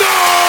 No!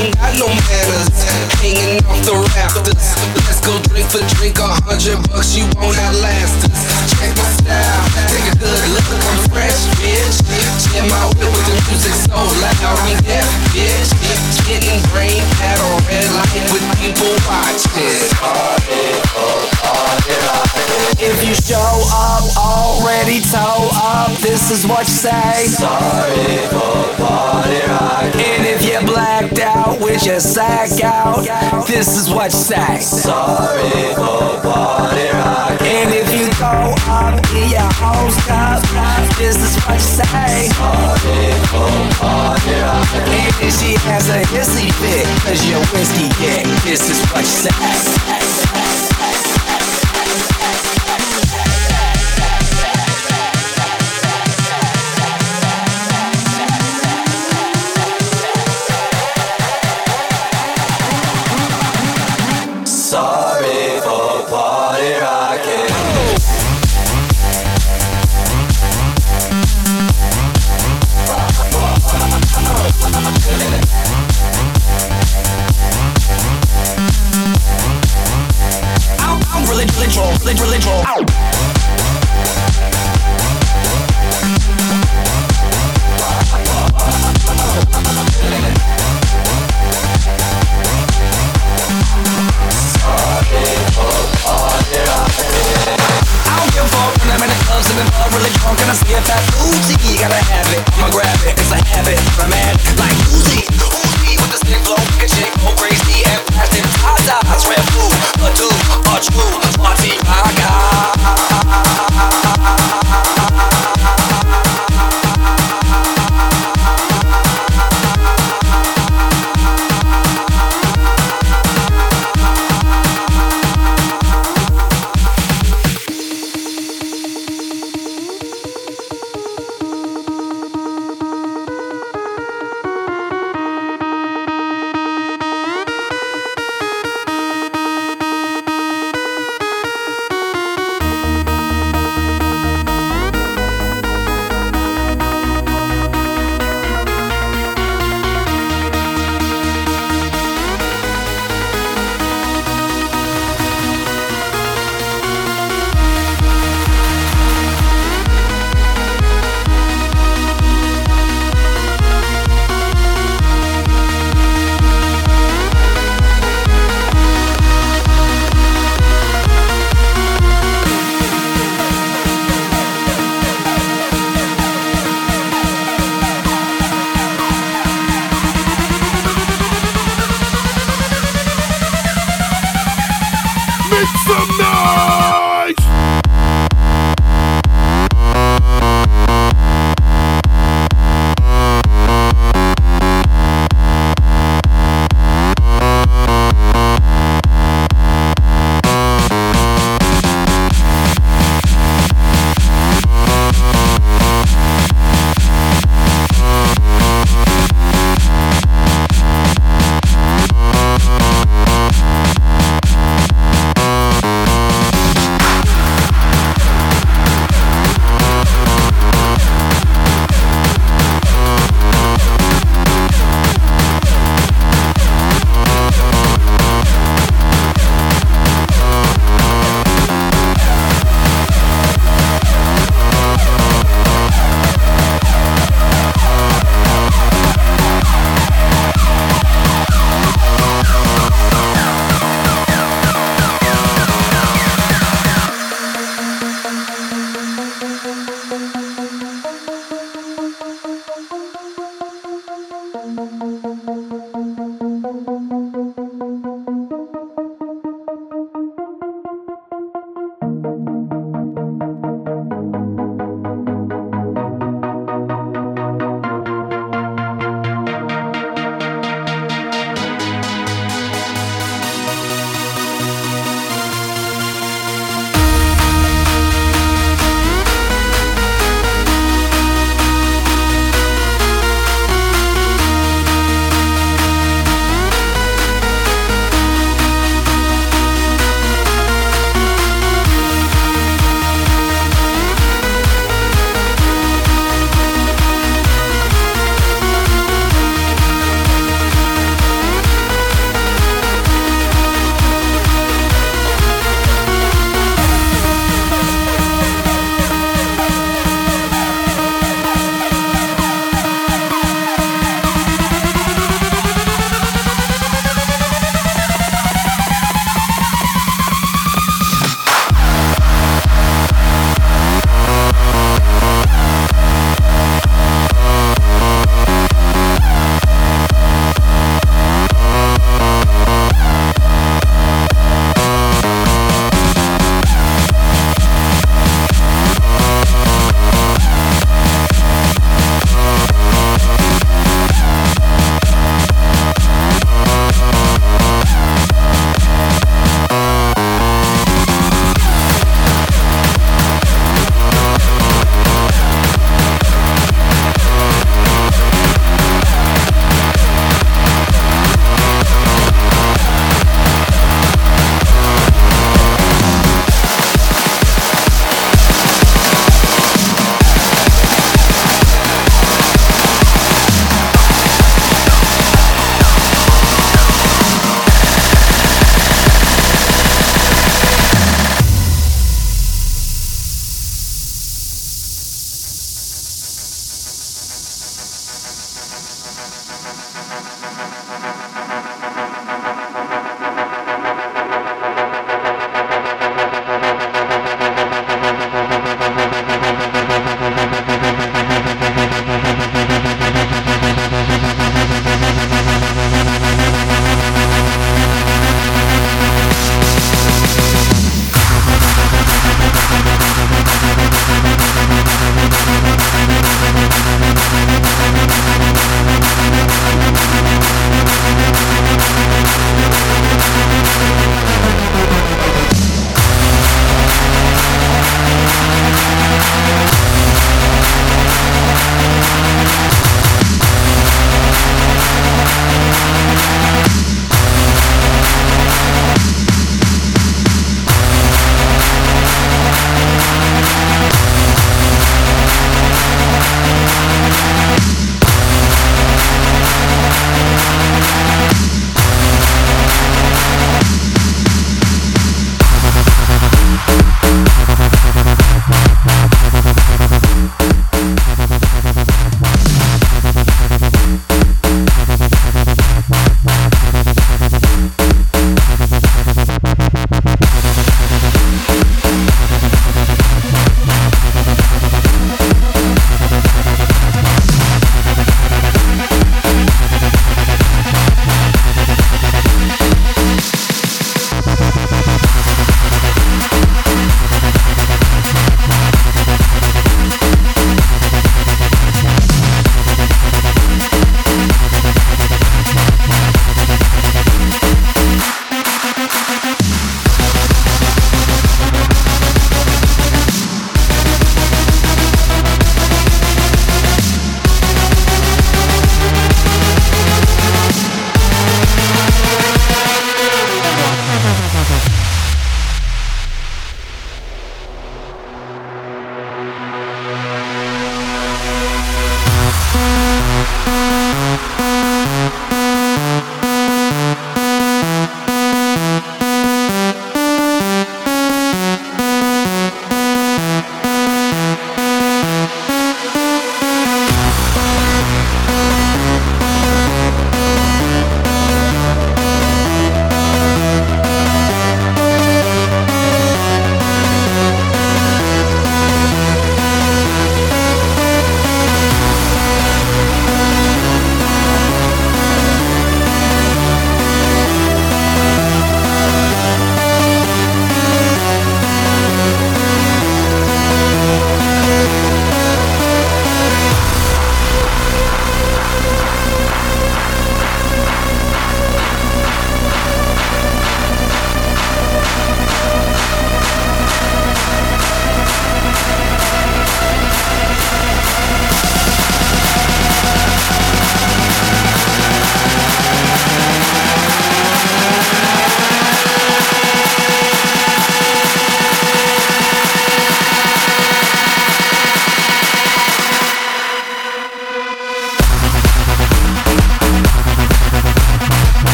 We don't got no manners, hanging off the rafters. Let's go drink for drink, a hundred bucks, you won't outlast us. Check my style, take a good look, I'm fresh, bitch. Jam my whip with the music so loud, I'm deaf, bitch. Getting brain at a red light with people watching. If you show up already toe up, this is what you say. Sorry for party rock. And if you're blacked out with your sack out, this is what say. Sorry for party rock. And if you go up in your host cup, this is what say. Sorry for party rock. And if she has a hissy fit, cause you're whiskey dick, this is what you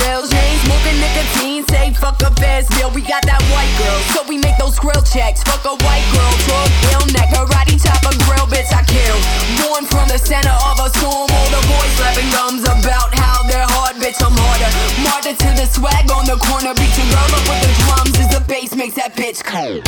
bills. You ain't smoking nicotine, say fuck a fast meal. We got that white girl, so we make those grill checks. Fuck a white girl, talk real neck, karate chop a grill, bitch I kill. Born from the center of a storm, all the boys laughing gums about how they're hard, bitch I'm harder. Martyr to the swag on the corner, beat your girl up with the drums as the bass makes that bitch cold.